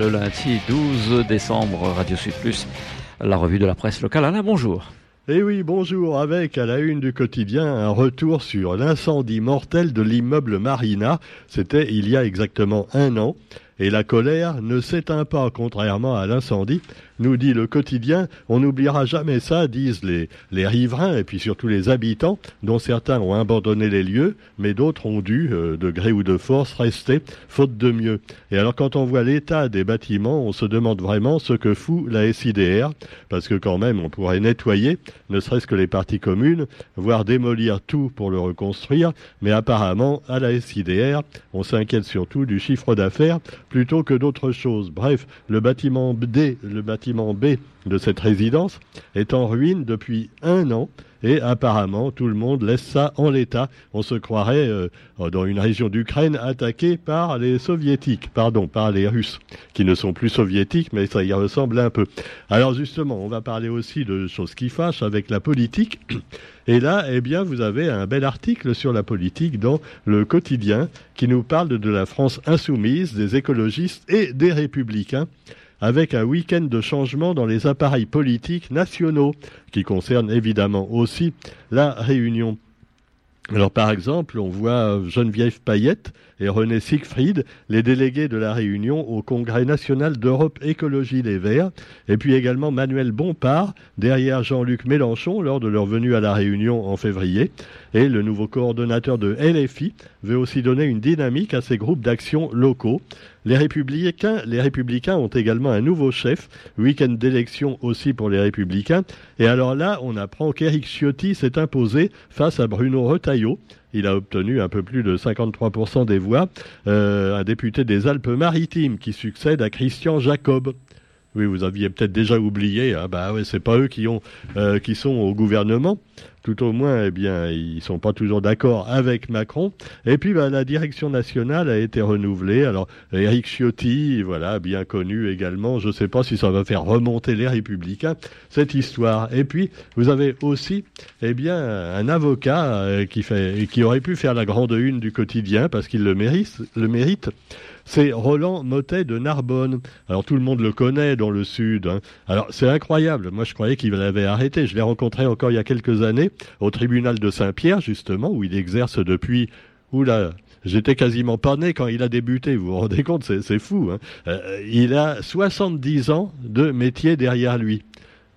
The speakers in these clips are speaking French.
le lundi 12 décembre, Radio Sud Plus, la revue de la presse locale. Alain, bonjour. Eh oui, bonjour, avec à la une du quotidien un retour sur l'incendie mortel de l'immeuble Marina. C'était il y a exactement un an. Et la colère ne s'éteint pas, contrairement à l'incendie, nous dit le quotidien. On n'oubliera jamais ça, disent les, les riverains et puis surtout les habitants, dont certains ont abandonné les lieux, mais d'autres ont dû, euh, de gré ou de force, rester, faute de mieux. Et alors quand on voit l'état des bâtiments, on se demande vraiment ce que fout la SIDR, parce que quand même on pourrait nettoyer, ne serait-ce que les parties communes, voire démolir tout pour le reconstruire, mais apparemment, à la SIDR, on s'inquiète surtout du chiffre d'affaires plutôt que d'autres choses. Bref, le bâtiment D, le bâtiment B de cette résidence est en ruine depuis un an et apparemment tout le monde laisse ça en l'état. On se croirait euh, dans une région d'Ukraine attaquée par les soviétiques, pardon, par les Russes, qui ne sont plus soviétiques, mais ça y ressemble un peu. Alors justement, on va parler aussi de choses qui fâchent avec la politique. Et là, eh bien, vous avez un bel article sur la politique dans le quotidien qui nous parle de la France insoumise, des écologistes et des républicains avec un week-end de changement dans les appareils politiques nationaux, qui concerne évidemment aussi la Réunion. Alors par exemple, on voit Geneviève Payette et René Siegfried, les délégués de la Réunion au Congrès national d'Europe Écologie Les Verts, et puis également Manuel Bompard, derrière Jean-Luc Mélenchon lors de leur venue à la Réunion en février, et le nouveau coordonnateur de LFI veut aussi donner une dynamique à ces groupes d'action locaux. Les républicains, ont également un nouveau chef, week-end d'élection aussi pour les républicains. Et alors là, on apprend qu'Éric Ciotti s'est imposé face à Bruno Retailleau. Il a obtenu un peu plus de 53% des voix, euh, un député des Alpes-Maritimes qui succède à Christian Jacob. Oui, vous aviez peut-être déjà oublié. Hein, bah ouais, c'est pas eux qui ont, euh, sont au gouvernement. Tout au moins, eh bien, ils sont pas toujours d'accord avec Macron. Et puis, bah, la direction nationale a été renouvelée. Alors, Éric Ciotti, voilà, bien connu également. Je ne sais pas si ça va faire remonter les Républicains cette histoire. Et puis, vous avez aussi, eh bien, un avocat euh, qui fait, qui aurait pu faire la grande une du quotidien parce qu'il le mérite c'est Roland Motet de Narbonne. Alors tout le monde le connaît dans le sud. Hein. Alors c'est incroyable. Moi je croyais qu'il l'avait arrêté. Je l'ai rencontré encore il y a quelques années au tribunal de Saint-Pierre justement où il exerce depuis. Oula, J'étais quasiment pas né quand il a débuté, vous vous rendez compte, c'est fou. Hein. Euh, il a 70 ans de métier derrière lui.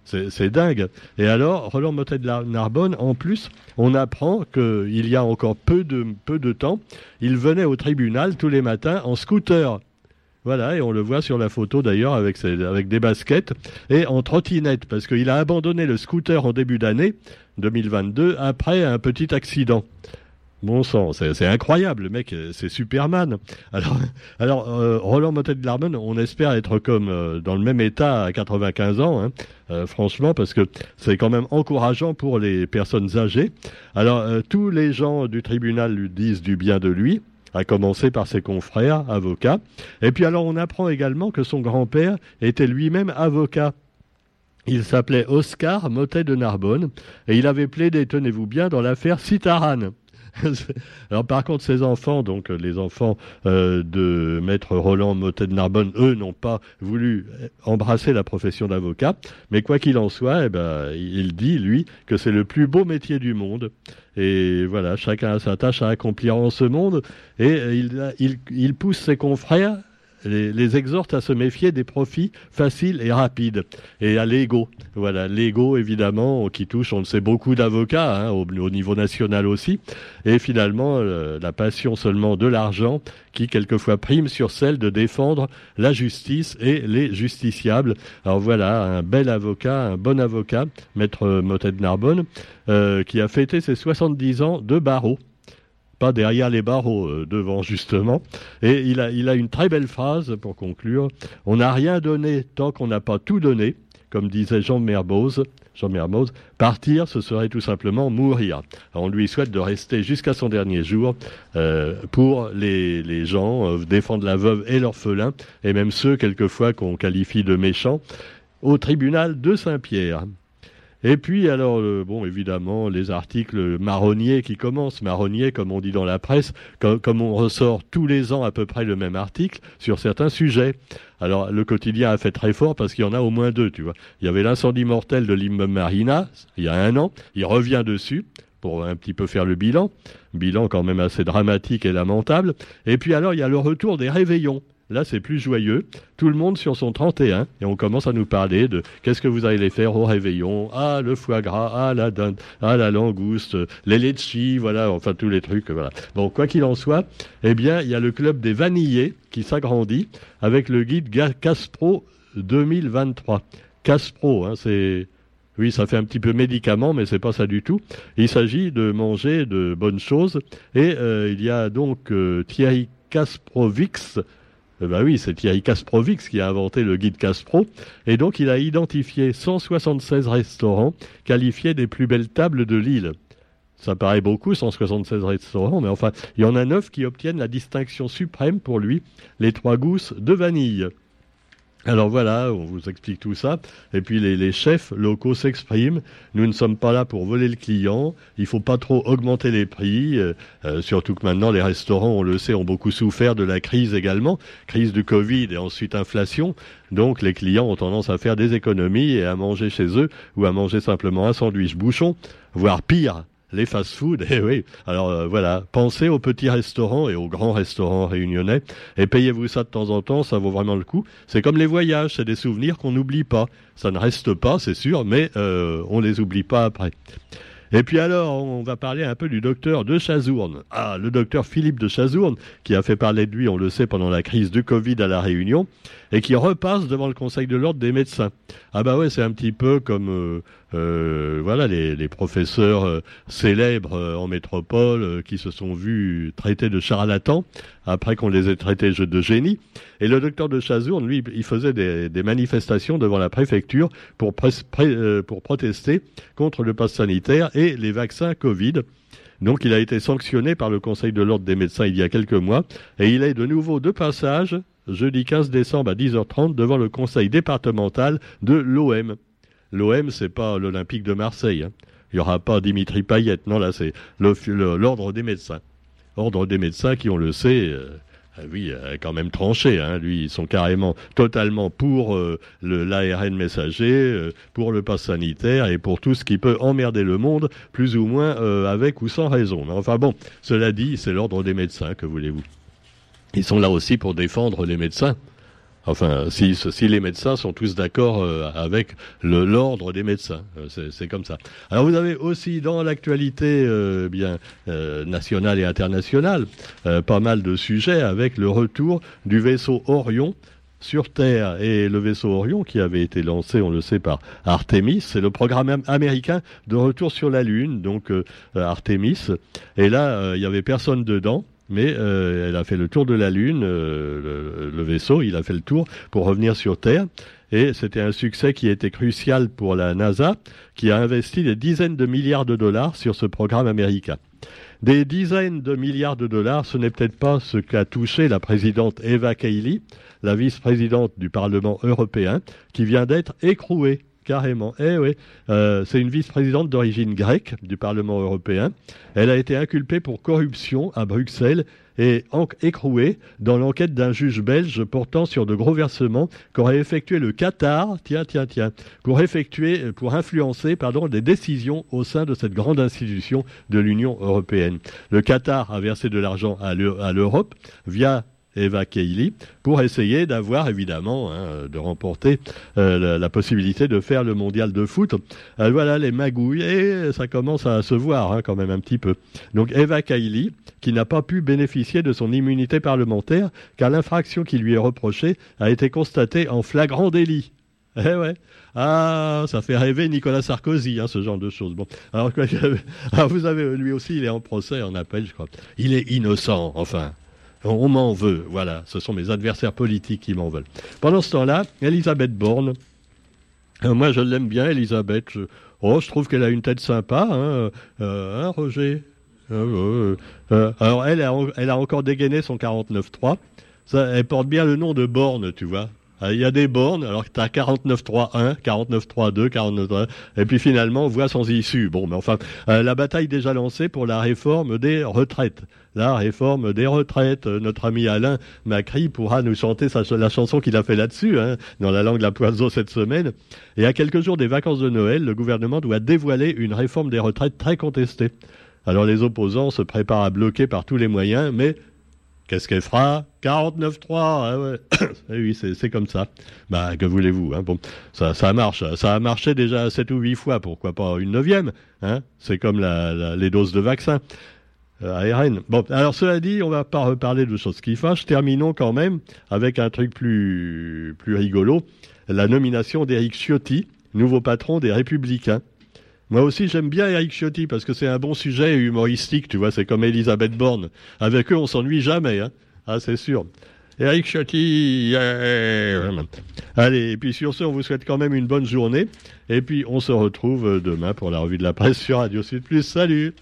C'est dingue. Et alors, Roland Motet de Narbonne, en plus, on apprend qu'il y a encore peu de, peu de temps, il venait au tribunal tous les matins en scooter. Voilà, et on le voit sur la photo d'ailleurs avec, avec des baskets et en trottinette, parce qu'il a abandonné le scooter en début d'année 2022 après un petit accident. Bon sang, c'est incroyable, le mec, euh, c'est Superman. Alors, euh, Roland Motet de Larmen, on espère être comme euh, dans le même état à 95 ans, hein, franchement, parce que c'est quand même encourageant pour les personnes âgées. Alors, tous les gens du tribunal lui disent du bien de lui, à commencer par ses confrères, avocats. Et puis alors, on apprend également que son grand-père était lui-même avocat. Il s'appelait Oscar Motet de Narbonne et il avait plaidé, tenez-vous bien, dans l'affaire Citaran. Alors par contre, ces enfants, donc euh, les enfants euh, de maître Roland Motet de Narbonne, eux n'ont pas voulu embrasser la profession d'avocat. Mais quoi qu'il en soit, eh ben, il dit lui que c'est le plus beau métier du monde. Et voilà, chacun a sa tâche à accomplir en ce monde. Et il, il, il pousse ses confrères les, exhorte à se méfier des profits faciles et rapides et à l'ego. Voilà, l'ego évidemment qui touche, on le sait, beaucoup d'avocats hein, au, niveau national aussi, et finalement euh, la passion seulement de l'argent qui quelquefois prime sur celle de défendre la justice et les justiciables. Alors voilà, un bel avocat, un bon avocat, maître Motet de Narbonne, euh, qui a fêté ses 70 ans de barreau derrière les barreaux, euh, devant justement. Et il a, une très belle phrase pour conclure. On n'a rien donné tant qu'on n'a pas tout donné, comme disait Jean Mermoz. Jean partir, ce serait tout simplement mourir. on lui souhaite de rester jusqu'à son dernier jour euh, pour les, les gens, euh, défendre la veuve et l'orphelin, et même ceux quelquefois qu'on qualifie de méchants, au tribunal de Saint-Pierre. Et puis, alors, euh, bon, évidemment, les articles marronniers qui commencent. Marronniers, comme on dit dans la presse, comme, on ressort tous les ans à peu près le même article sur certains sujets. Alors, le quotidien a fait très fort parce qu'il y en a au moins deux, tu vois. Il y avait l'incendie mortel de l'immeuble Marina, il y a un an. Il revient dessus pour un petit peu faire le bilan. Bilan quand même assez dramatique et lamentable. Et puis alors, il y a le retour des réveillons. Là, c'est plus joyeux. Tout le monde sur son 31 et on commence à nous parler de qu'est-ce que vous allez faire au réveillon. Ah, le foie gras, ah, la ah, la langouste, les litchis, voilà, enfin tous les trucs, voilà. Bon, quoi qu'il en soit, eh bien, il y a le club des vanillés qui s'agrandit avec le guide Caspro 2023. Caspro, hein, c'est oui, ça fait un petit peu médicament, mais c'est pas ça du tout. Il s'agit de manger de bonnes choses. Et euh, il y a donc euh, Thierry Kasprovix, eh ben oui, c'est Thierry Kasprovix qui a inventé le guide Caspro. Et donc, il a identifié 176 restaurants qualifiés des plus belles tables de l'île. Ça paraît beaucoup, 176 restaurants, mais enfin, il y en a 9 qui obtiennent la distinction suprême pour lui, les trois gousses de vanille. Alors voilà, on vous explique tout ça. Et puis les, chefs locaux s'expriment. Nous ne sommes pas là pour voler le client. Il faut pas trop augmenter les prix. Euh, euh, surtout que maintenant les restaurants, on le sait, ont beaucoup souffert de la crise également, crise du Covid et ensuite inflation. Donc les clients ont tendance à faire des économies et à manger chez eux ou à manger simplement un sandwich bouchon, voire pire, les fast-food, eh oui. Alors euh, voilà, pensez aux petits restaurants et aux grands restaurants réunionnais et payez-vous ça de temps en temps, ça vaut vraiment le coup. C'est comme les voyages, c'est des souvenirs qu'on n'oublie pas. Ça ne reste pas, c'est sûr, mais euh, on les oublie pas après. Et puis alors, on va parler un peu du docteur de Chazourne. Ah, le docteur Philippe de Chazourne, qui a fait parler de lui, on le sait, pendant la crise du Covid à La Réunion, et qui repasse devant le Conseil de l'Ordre des médecins. Ah bah ouais, c'est un petit peu comme euh, euh, voilà les, professeurs euh, célèbres en métropole qui se sont vus traités de charlatans après qu'on les ait traités de génie. Et le docteur de Chazourne, lui, il faisait des, manifestations devant la préfecture pour, pour protester contre le pass sanitaire et les vaccins Covid. Donc il a été sanctionné par le Conseil de l'ordre des médecins il y a quelques mois et il est de nouveau de passage jeudi 15 décembre à 10h30 devant le conseil départemental de l'OM. L'OM, c'est pas l'Olympique de Marseille. Hein. Il n'y aura pas Dimitri Payet. Non, là, c'est l'ordre des médecins. Ordre des médecins qui, on le sait, euh, oui, a quand même tranché. Hein. Lui, ils sont carrément totalement pour euh, l'ARN messager, pour le pass sanitaire et pour tout ce qui peut emmerder le monde, plus ou moins avec ou sans raison. Mais enfin bon, cela dit, c'est l'ordre des médecins, que voulez-vous ils sont là aussi pour défendre les médecins. Enfin, si, les médecins sont tous d'accord euh, avec l'ordre des médecins, euh, c'est comme ça. Alors vous avez aussi dans l'actualité euh, bien nationale et internationale pas mal de sujets avec le retour du vaisseau Orion sur Terre et le vaisseau Orion qui avait été lancé, on le sait, par Artemis. C'est le programme américain de retour sur la Lune, donc Artemis. Et là, il y avait personne dedans mais euh, elle a fait le tour de la Lune, euh, le, vaisseau, il a fait le tour pour revenir sur Terre. Et c'était un succès qui était crucial pour la NASA, qui a investi des dizaines de milliards de dollars sur ce programme américain. Des dizaines de milliards de dollars, ce n'est peut-être pas ce qu'a touché la présidente Eva Kaili, la vice-présidente du Parlement européen, qui vient d'être écrouée Carrément. Eh oui, euh, c'est une vice-présidente d'origine grecque du Parlement européen. Elle a été inculpée pour corruption à Bruxelles et écrouée dans l'enquête d'un juge belge portant sur de gros versements qu'aurait effectué le Qatar, tiens, tiens, tiens, pour effectuer, pour influencer, pardon, des décisions au sein de cette grande institution de l'Union européenne. Le Qatar a versé de l'argent à l'Europe via Eva Kaili, pour essayer d'avoir évidemment hein, de remporter euh, la, possibilité de faire le mondial de foot. Euh, voilà les magouilles et ça commence à se voir hein, quand même un petit peu. Donc Eva Kaili, qui n'a pas pu bénéficier de son immunité parlementaire car l'infraction qui lui est reprochée a été constatée en flagrant délit. Eh ouais. Ah, ça fait rêver Nicolas Sarkozy, hein, ce genre de choses. Bon, alors, alors vous avez lui aussi, il est en procès, en appel, je crois. Il est innocent, enfin. On m'en veut, voilà. Ce sont mes adversaires politiques qui m'en veulent. Pendant ce temps-là, Elisabeth Borne, euh, moi je l'aime bien, Elisabeth. Je, oh, je trouve qu'elle a une tête sympa, hein, euh, hein Roger? Euh, Alors elle a, elle a encore dégainé son 49.3. elle porte bien le nom de Borne, tu vois. Euh, il y a des bornes, alors que tu as 49.3.1, 49.3.2, 49.3, et puis finalement, voix sans issue. Bon, mais enfin, euh, la bataille déjà lancée pour la réforme des retraites. La réforme des retraites. Euh, notre ami Alain Macri pourra nous chanter la chanson qu'il a fait là-dessus, hein, dans la langue de la poiseau cette semaine. Et à quelques jours des vacances de Noël, le gouvernement doit dévoiler une réforme des retraites très contestée. Alors les opposants se préparent à bloquer par tous les moyens, mais Qu'est-ce qu'elle fera? 49-3, ah ouais. Eh oui, c'est comme ça. Bah, que voulez-vous hein? Bon, ça, marche. Ça a marché déjà 7 ou 8 fois, pourquoi pas une neuvième hein? C'est comme les doses de vaccin. Euh, ARN. Bon, alors cela dit, on va pas reparler de choses qui fâchent. Terminons quand même avec un truc plus, plus rigolo. La nomination d'Éric Ciotti, nouveau patron des Républicains. Moi aussi, j'aime bien Eric Ciotti parce que c'est un bon sujet humoristique, tu vois. C'est comme Elisabeth Borne. Avec eux, on s'ennuie jamais, hein. Ah, c'est sûr. Eric Ciotti. Allez, et puis sur ce, on vous souhaite quand même une bonne journée. Et puis, on se retrouve demain pour la revue de la presse sur Radio Sud Plus. Salut